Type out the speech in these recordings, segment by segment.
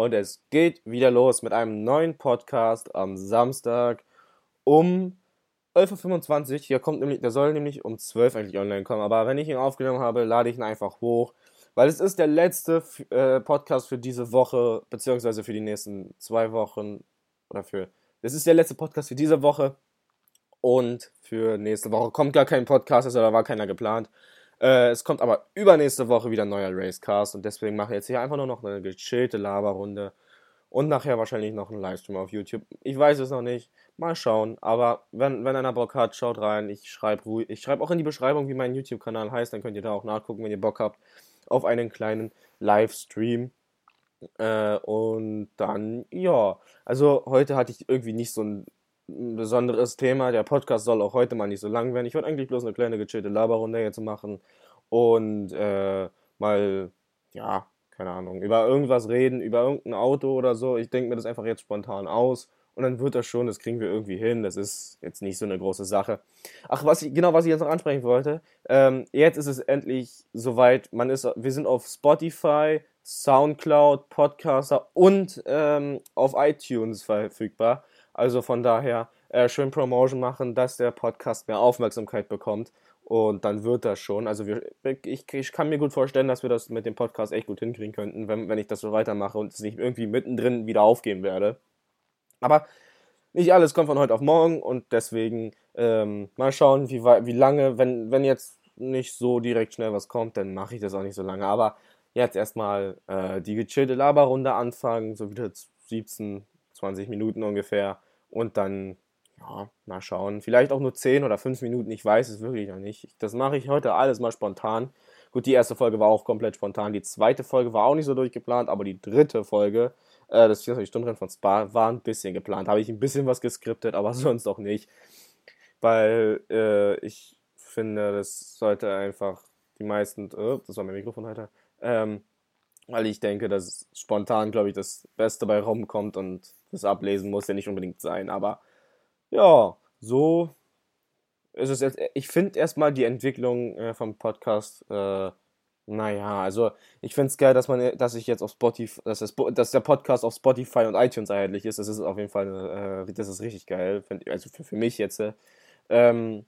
und es geht wieder los mit einem neuen Podcast am Samstag um 11.25 Uhr. Hier kommt nämlich, der soll nämlich um 12 Uhr eigentlich online kommen, aber wenn ich ihn aufgenommen habe, lade ich ihn einfach hoch, weil es ist der letzte äh, Podcast für diese Woche, beziehungsweise für die nächsten zwei Wochen oder für, das ist der letzte Podcast für diese Woche und für nächste Woche kommt gar kein Podcast, also da war keiner geplant. Äh, es kommt aber übernächste Woche wieder ein neuer Racecast und deswegen mache ich jetzt hier einfach nur noch eine gechillte Laberrunde und nachher wahrscheinlich noch einen Livestream auf YouTube. Ich weiß es noch nicht. Mal schauen. Aber wenn, wenn einer Bock hat, schaut rein. Ich schreibe ich schreib auch in die Beschreibung, wie mein YouTube-Kanal heißt. Dann könnt ihr da auch nachgucken, wenn ihr Bock habt, auf einen kleinen Livestream. Äh, und dann, ja. Also heute hatte ich irgendwie nicht so ein ein besonderes Thema. Der Podcast soll auch heute mal nicht so lang werden. Ich wollte eigentlich bloß eine kleine gechillte Laberrunde jetzt machen und äh, mal, ja, keine Ahnung, über irgendwas reden, über irgendein Auto oder so. Ich denke mir das einfach jetzt spontan aus und dann wird das schon, das kriegen wir irgendwie hin. Das ist jetzt nicht so eine große Sache. Ach, was ich, genau, was ich jetzt noch ansprechen wollte. Ähm, jetzt ist es endlich soweit. Man ist, wir sind auf Spotify, Soundcloud, Podcaster und ähm, auf iTunes verfügbar. Also von daher äh, schön Promotion machen, dass der Podcast mehr Aufmerksamkeit bekommt. Und dann wird das schon. Also wir, ich, ich kann mir gut vorstellen, dass wir das mit dem Podcast echt gut hinkriegen könnten, wenn, wenn ich das so weitermache und es nicht irgendwie mittendrin wieder aufgeben werde. Aber nicht alles kommt von heute auf morgen und deswegen ähm, mal schauen, wie, wie lange, wenn, wenn jetzt nicht so direkt schnell was kommt, dann mache ich das auch nicht so lange. Aber jetzt erstmal äh, die gechillte Laberrunde anfangen, so wieder 17, 20 Minuten ungefähr. Und dann, ja, mal schauen. Vielleicht auch nur 10 oder 5 Minuten, ich weiß es wirklich noch nicht. Das mache ich heute alles mal spontan. Gut, die erste Folge war auch komplett spontan. Die zweite Folge war auch nicht so durchgeplant, aber die dritte Folge, äh, das 24-Stunden-Rennen von Spa, war ein bisschen geplant. Habe ich ein bisschen was geskriptet, aber sonst auch nicht. Weil äh, ich finde, das sollte einfach die meisten, oh, das war mein Mikrofon heute, ähm, weil ich denke, dass spontan, glaube ich, das Beste bei rumkommt und das Ablesen muss ja nicht unbedingt sein. Aber ja, so ist es jetzt. Ich finde erstmal die Entwicklung äh, vom Podcast, äh, naja, also ich finde es geil, dass man, dass ich jetzt auf Spotify, dass, das, dass der Podcast auf Spotify und iTunes erhältlich ist. Das ist auf jeden Fall, äh, das ist richtig geil, find, also für, für mich jetzt. Ähm,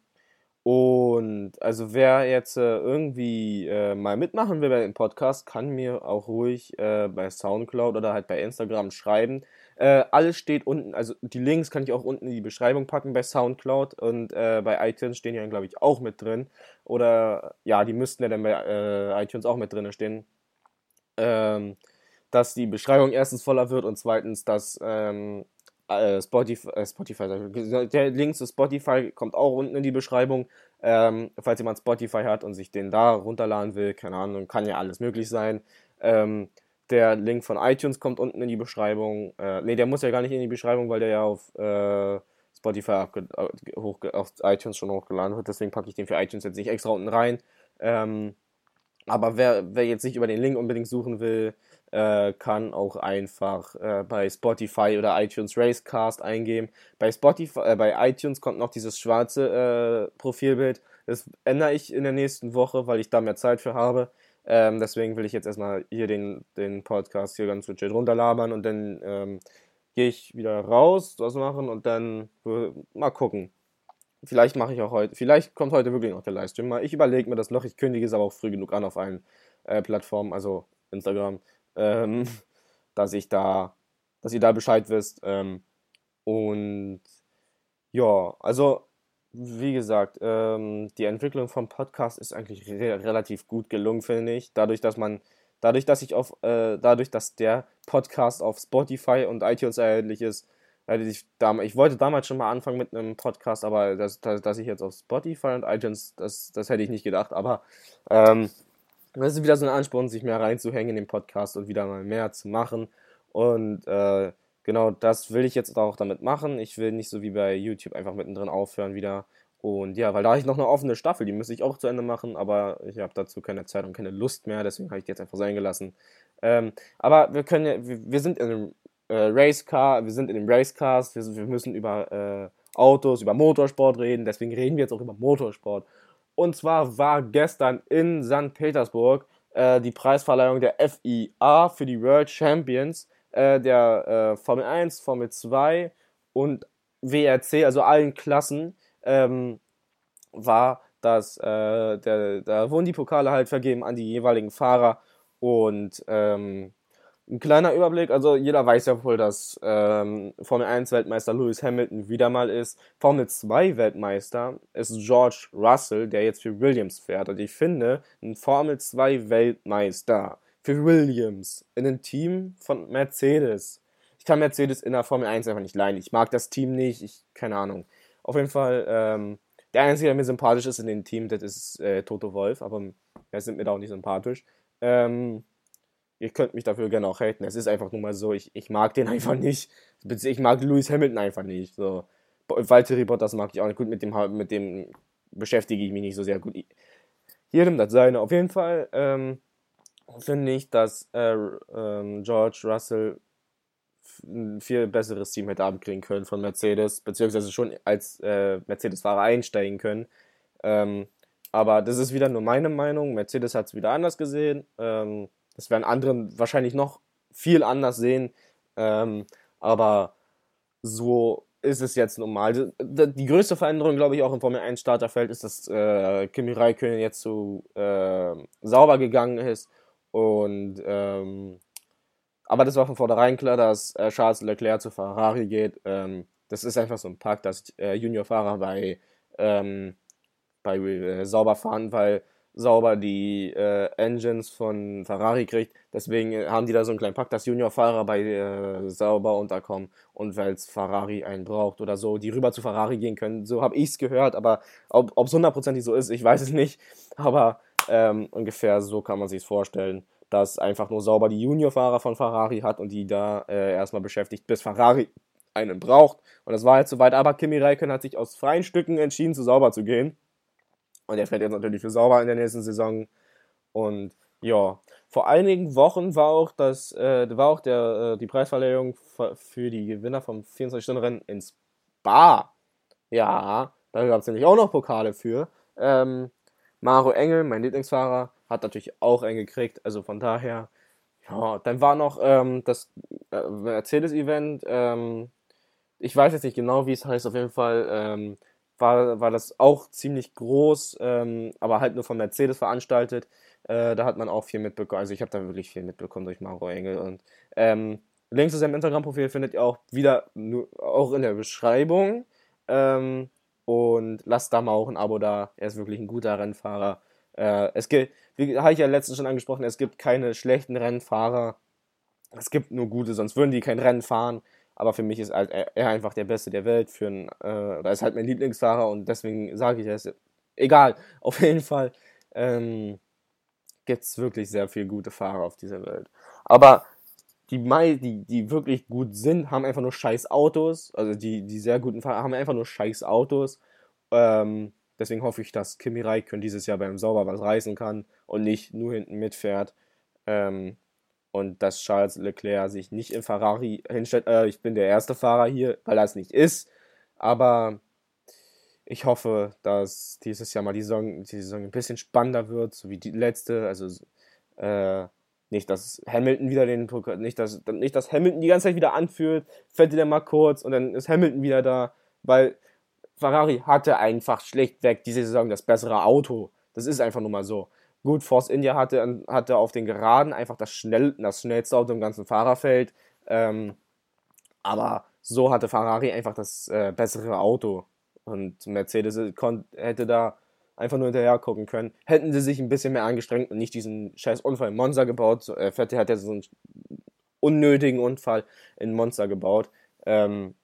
und also wer jetzt äh, irgendwie äh, mal mitmachen will bei dem Podcast, kann mir auch ruhig äh, bei Soundcloud oder halt bei Instagram schreiben. Äh, alles steht unten, also die Links kann ich auch unten in die Beschreibung packen bei Soundcloud und äh, bei iTunes stehen ja, glaube ich, auch mit drin. Oder ja, die müssten ja dann bei äh, iTunes auch mit drin stehen. Ähm, dass die Beschreibung erstens voller wird und zweitens, dass ähm, äh, Spotify, äh, Spotify, der Link zu Spotify kommt auch unten in die Beschreibung. Ähm, falls jemand Spotify hat und sich den da runterladen will, keine Ahnung, kann ja alles möglich sein. Ähm, der Link von iTunes kommt unten in die Beschreibung. Äh, ne, der muss ja gar nicht in die Beschreibung, weil der ja auf äh, Spotify äh, hoch, auf iTunes schon hochgeladen wird. Deswegen packe ich den für iTunes jetzt nicht extra unten rein. Ähm, aber wer, wer jetzt nicht über den Link unbedingt suchen will, äh, kann auch einfach äh, bei Spotify oder iTunes Racecast eingeben. Bei Spotify, äh, bei iTunes kommt noch dieses schwarze äh, Profilbild. Das ändere ich in der nächsten Woche, weil ich da mehr Zeit für habe. Ähm, deswegen will ich jetzt erstmal hier den, den Podcast hier ganz legit runterlabern und dann ähm, gehe ich wieder raus, was machen und dann mal gucken. Vielleicht mache ich auch heute, vielleicht kommt heute wirklich noch der Livestream Ich überlege mir das noch, ich kündige es aber auch früh genug an auf allen äh, Plattformen, also Instagram, ähm, dass ich da, dass ihr da Bescheid wisst. Ähm, und ja, also wie gesagt, ähm, die Entwicklung vom Podcast ist eigentlich re relativ gut gelungen, finde ich. Dadurch, dass man, dadurch, dass ich auf, äh, dadurch, dass der Podcast auf Spotify und iTunes erhältlich ist, ich ich wollte damals schon mal anfangen mit einem Podcast, aber dass, dass ich jetzt auf Spotify und iTunes, das, das hätte ich nicht gedacht. Aber ähm, das ist wieder so ein Ansporn, sich mehr reinzuhängen in den Podcast und wieder mal mehr zu machen. Und äh, genau das will ich jetzt auch damit machen. Ich will nicht so wie bei YouTube einfach mittendrin aufhören wieder. Und ja, weil da habe ich noch eine offene Staffel, die müsste ich auch zu Ende machen, aber ich habe dazu keine Zeit und keine Lust mehr, deswegen habe ich die jetzt einfach sein gelassen. Ähm, aber wir können ja, wir, wir sind in einem äh, Racecar, wir sind in dem Racecast, wir, wir müssen über äh, Autos, über Motorsport reden, deswegen reden wir jetzt auch über Motorsport. Und zwar war gestern in St. Petersburg äh, die Preisverleihung der FIA für die World Champions. äh, der äh, Formel 1, Formel 2 und WRC, also allen Klassen, ähm, war, dass äh, der, da wurden die Pokale halt vergeben an die jeweiligen Fahrer und ähm, ein kleiner Überblick, also jeder weiß ja wohl, dass ähm, Formel 1 Weltmeister Lewis Hamilton wieder mal ist. Formel 2 Weltmeister ist George Russell, der jetzt für Williams fährt. Und ich finde, ein Formel 2 Weltmeister für Williams in einem Team von Mercedes. Ich kann Mercedes in der Formel 1 einfach nicht leiden. Ich mag das Team nicht, ich, keine Ahnung. Auf jeden Fall, ähm, der Einzige, der mir sympathisch ist in dem Team, das ist äh, Toto Wolf, aber er sind mir da auch nicht sympathisch. Ähm, ihr könnt mich dafür gerne auch haten. Es ist einfach nur mal so, ich, ich mag den einfach nicht. Ich mag Lewis Hamilton einfach nicht. So. Valtteri Bottas mag ich auch nicht. Gut, mit dem, mit dem beschäftige ich mich nicht so sehr gut. Jedem das seine. Auf jeden Fall ähm, finde ich, dass äh, ähm, George Russell ein viel besseres Team hätte abkriegen können von Mercedes, beziehungsweise schon als äh, Mercedes-Fahrer einsteigen können. Ähm, aber das ist wieder nur meine Meinung. Mercedes hat es wieder anders gesehen. Ähm, das werden andere wahrscheinlich noch viel anders sehen. Ähm, aber so ist es jetzt normal. Die größte Veränderung, glaube ich, auch im Formel 1 Starterfeld ist, dass äh, Kimi Räikkönen jetzt zu äh, sauber gegangen ist. Und ähm, aber das war von vornherein klar, dass äh, Charles Leclerc zu Ferrari geht. Ähm, das ist einfach so ein Pakt, dass äh, Juniorfahrer bei, ähm, bei äh, sauber fahren, weil sauber die äh, Engines von Ferrari kriegt. Deswegen äh, haben die da so einen kleinen Pakt, dass Juniorfahrer bei äh, sauber unterkommen und weil es Ferrari einen braucht oder so, die rüber zu Ferrari gehen können. So habe ich es gehört, aber ob es hundertprozentig so ist, ich weiß es nicht. Aber ähm, ungefähr so kann man sich vorstellen, dass einfach nur sauber die Juniorfahrer von Ferrari hat und die da äh, erstmal beschäftigt, bis Ferrari einen braucht. Und das war jetzt soweit, aber Kimi Räikkönen hat sich aus freien Stücken entschieden, zu sauber zu gehen. Und er fährt jetzt natürlich für Sauber in der nächsten Saison. Und ja, vor einigen Wochen war auch das, äh, war auch der, äh, die Preisverleihung für die Gewinner vom 24-Stunden-Rennen ins Bar. Ja, da gab es nämlich auch noch Pokale für. Ähm, Maro Engel, mein Lieblingsfahrer, hat natürlich auch einen gekriegt. Also von daher, ja, dann war noch ähm, das äh, Mercedes-Event. Ähm, ich weiß jetzt nicht genau, wie es heißt. Auf jeden Fall ähm, war, war das auch ziemlich groß, ähm, aber halt nur von Mercedes veranstaltet. Äh, da hat man auch viel mitbekommen. Also ich habe da wirklich viel mitbekommen durch Maro Engel. Und ähm, Links zu seinem Instagram-Profil findet ihr auch wieder nur, auch in der Beschreibung. Ähm, und lasst da mal auch ein Abo da. Er ist wirklich ein guter Rennfahrer. Äh, es gibt, wie habe ich ja letztens schon angesprochen, es gibt keine schlechten Rennfahrer. Es gibt nur gute, sonst würden die kein Rennen fahren. Aber für mich ist halt er einfach der Beste der Welt. Für ein, äh, da ist halt mein Lieblingsfahrer und deswegen sage ich es. Egal, auf jeden Fall ähm, gibt es wirklich sehr viele gute Fahrer auf dieser Welt. Aber die, die, die wirklich gut sind, haben einfach nur scheiß Autos. Also die, die sehr guten Fahrer haben einfach nur scheiß Autos. Ähm, deswegen hoffe ich, dass Kimi Räikkönen dieses Jahr beim Sauber was reißen kann und nicht nur hinten mitfährt. Ähm, und dass Charles Leclerc sich nicht in Ferrari hinstellt. Äh, ich bin der erste Fahrer hier, weil er es nicht ist. Aber ich hoffe, dass dieses Jahr mal die Saison, die Saison ein bisschen spannender wird, so wie die letzte. Also äh, nicht, dass Hamilton wieder den nicht dass, nicht, dass Hamilton die ganze Zeit wieder anführt, fällt wieder mal kurz und dann ist Hamilton wieder da, weil Ferrari hatte einfach schlechtweg diese Saison das bessere Auto. Das ist einfach nur mal so. Gut, Force India hatte, hatte auf den Geraden einfach das, schnell, das schnellste Auto im ganzen Fahrerfeld. Ähm, aber so hatte Ferrari einfach das äh, bessere Auto. Und Mercedes hätte da einfach nur hinterher gucken können. Hätten sie sich ein bisschen mehr angestrengt und nicht diesen scheiß Unfall in Monza gebaut. So, äh, hat ja so einen unnötigen Unfall in Monza gebaut. Ähm,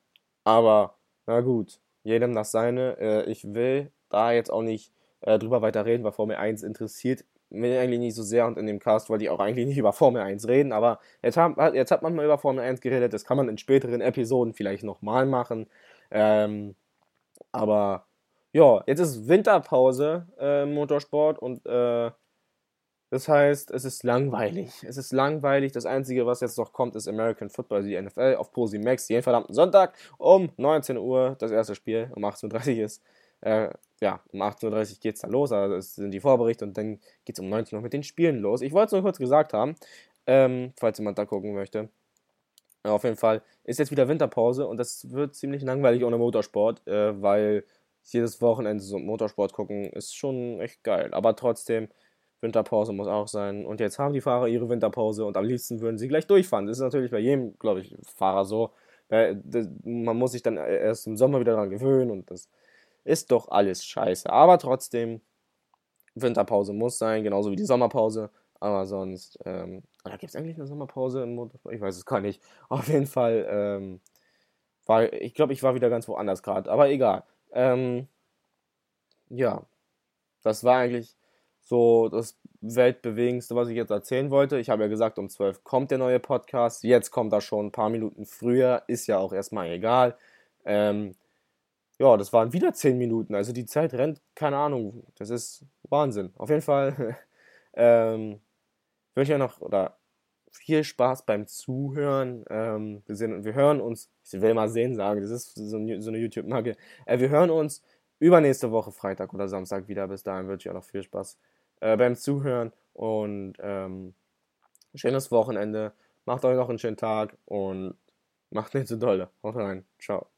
aber, na gut, jedem das seine. Äh, ich will da jetzt auch nicht äh, drüber weiter reden, weil Formel 1 interessiert mich eigentlich nicht so sehr und in dem Cast wollte ich auch eigentlich nicht über Formel 1 reden, aber jetzt, haben, jetzt hat man mal über Formel 1 geredet, das kann man in späteren Episoden vielleicht nochmal machen. Ähm, aber ja, jetzt ist Winterpause äh, im Motorsport und äh, das heißt, es ist langweilig. Es ist langweilig. Das Einzige, was jetzt noch kommt, ist American Football, die NFL auf Posi Max, jeden verdammten Sonntag um 19 Uhr. Das erste Spiel um 18.30 Uhr ist äh, ja, um 18.30 Uhr geht es dann los, also das sind die Vorberichte und dann geht es um 19 Uhr mit den Spielen los. Ich wollte es nur kurz gesagt haben, ähm, falls jemand da gucken möchte. Auf jeden Fall ist jetzt wieder Winterpause und das wird ziemlich langweilig ohne Motorsport, äh, weil jedes Wochenende so Motorsport gucken ist schon echt geil. Aber trotzdem, Winterpause muss auch sein. Und jetzt haben die Fahrer ihre Winterpause und am liebsten würden sie gleich durchfahren. Das ist natürlich bei jedem, glaube ich, Fahrer so. Man muss sich dann erst im Sommer wieder daran gewöhnen und das ist doch alles scheiße. Aber trotzdem, Winterpause muss sein, genauso wie die Sommerpause. Aber sonst, ähm, oder gibt es eigentlich eine Sommerpause im Motorsport? Ich weiß es gar nicht. Auf jeden Fall, ähm, war, ich glaube, ich war wieder ganz woanders gerade. Aber egal. Ähm, ja, das war eigentlich so das Weltbewegendste, was ich jetzt erzählen wollte. Ich habe ja gesagt, um 12 kommt der neue Podcast. Jetzt kommt er schon ein paar Minuten früher. Ist ja auch erstmal egal. Ähm, ja, das waren wieder 10 Minuten. Also die Zeit rennt, keine Ahnung. Das ist Wahnsinn. Auf jeden Fall ähm, wünsche ich noch oder viel Spaß beim Zuhören. Ähm, wir, sehen, wir hören uns, ich will mal sehen sagen, das ist so, so eine YouTube-Marke. Äh, wir hören uns übernächste Woche Freitag oder Samstag wieder. Bis dahin wünsche ich auch noch viel Spaß äh, beim Zuhören und ähm, schönes Wochenende. Macht euch noch einen schönen Tag und macht nicht so dolle. Haut rein. Ciao.